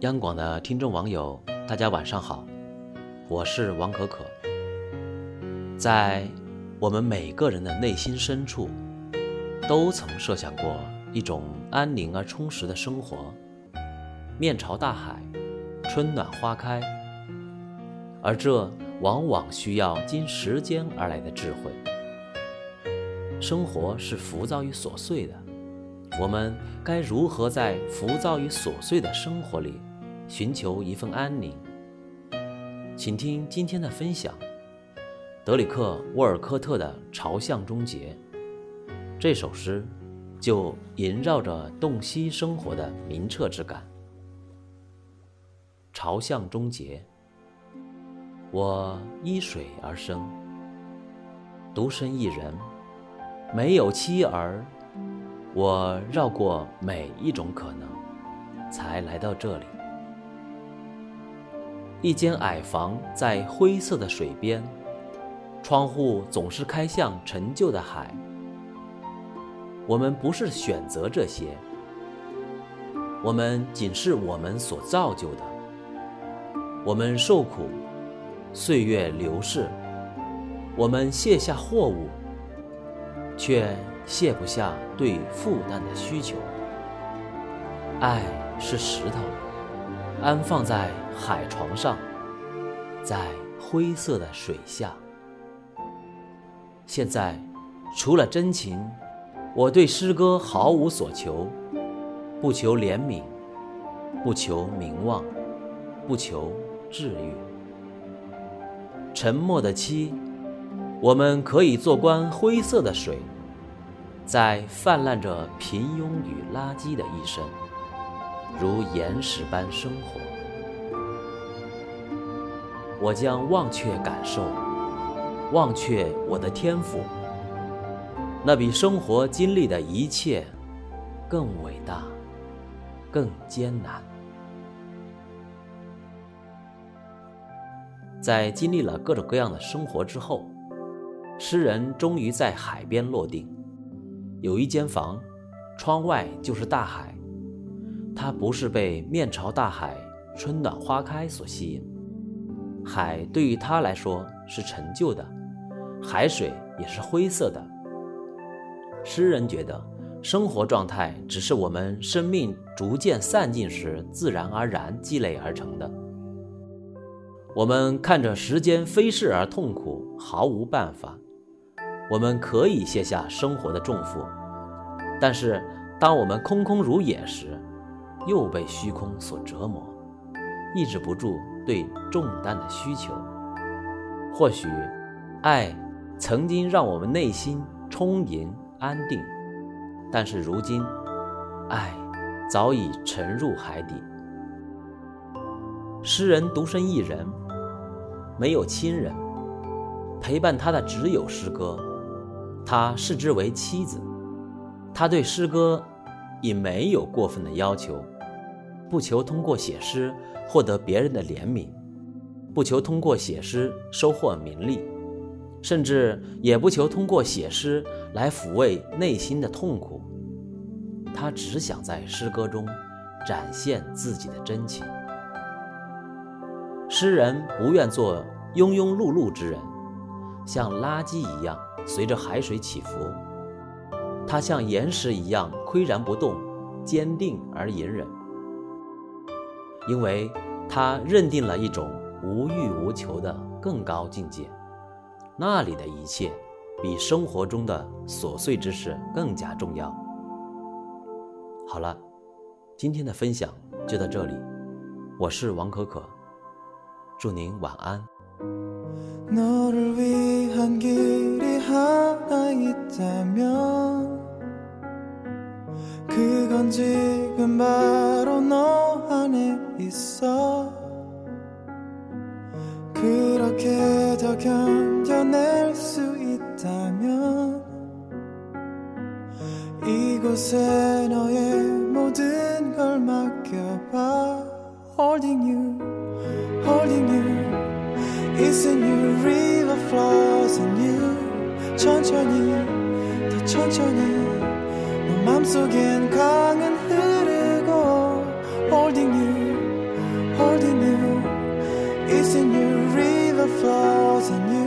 央广的听众网友，大家晚上好，我是王可可。在我们每个人的内心深处，都曾设想过一种安宁而充实的生活，面朝大海，春暖花开。而这往往需要经时间而来的智慧。生活是浮躁与琐碎的。我们该如何在浮躁与琐碎的生活里寻求一份安宁？请听今天的分享：德里克·沃尔科特的《朝向终结》。这首诗就萦绕着洞悉生活的明澈之感。朝向终结，我依水而生，独身一人，没有妻儿。我绕过每一种可能，才来到这里。一间矮房在灰色的水边，窗户总是开向陈旧的海。我们不是选择这些，我们仅是我们所造就的。我们受苦，岁月流逝，我们卸下货物，却。卸不下对负担的需求。爱是石头，安放在海床上，在灰色的水下。现在，除了真情，我对诗歌毫无所求，不求怜悯，不求名望，不求治愈。沉默的妻，我们可以做观灰色的水。在泛滥着平庸与垃圾的一生，如岩石般生活。我将忘却感受，忘却我的天赋，那比生活经历的一切更伟大、更艰难。在经历了各种各样的生活之后，诗人终于在海边落定。有一间房，窗外就是大海。他不是被面朝大海、春暖花开所吸引，海对于他来说是陈旧的，海水也是灰色的。诗人觉得，生活状态只是我们生命逐渐散尽时自然而然积累而成的。我们看着时间飞逝而痛苦，毫无办法。我们可以卸下生活的重负，但是当我们空空如也时，又被虚空所折磨，抑制不住对重担的需求。或许，爱曾经让我们内心充盈安定，但是如今，爱早已沉入海底。诗人独身一人，没有亲人陪伴他的，只有诗歌。他视之为妻子，他对诗歌已没有过分的要求，不求通过写诗获得别人的怜悯，不求通过写诗收获名利，甚至也不求通过写诗来抚慰内心的痛苦。他只想在诗歌中展现自己的真情。诗人不愿做庸庸碌碌之人，像垃圾一样。随着海水起伏，它像岩石一样岿然不动，坚定而隐忍，因为他认定了一种无欲无求的更高境界，那里的一切比生活中的琐碎之事更加重要。好了，今天的分享就到这里，我是王可可，祝您晚安。 너를 위한 길이 하나 있다면 그건 지금 바로 너 안에 있어. 그렇게 더 견뎌낼 수 있다면 이곳에 너의 모든 걸 맡겨봐. Holding you, holding you It's a you river flows in you 천천히 더 천천히. 너 맘속엔 강은 흐르고 holding you holding you. It's a you river flows in you.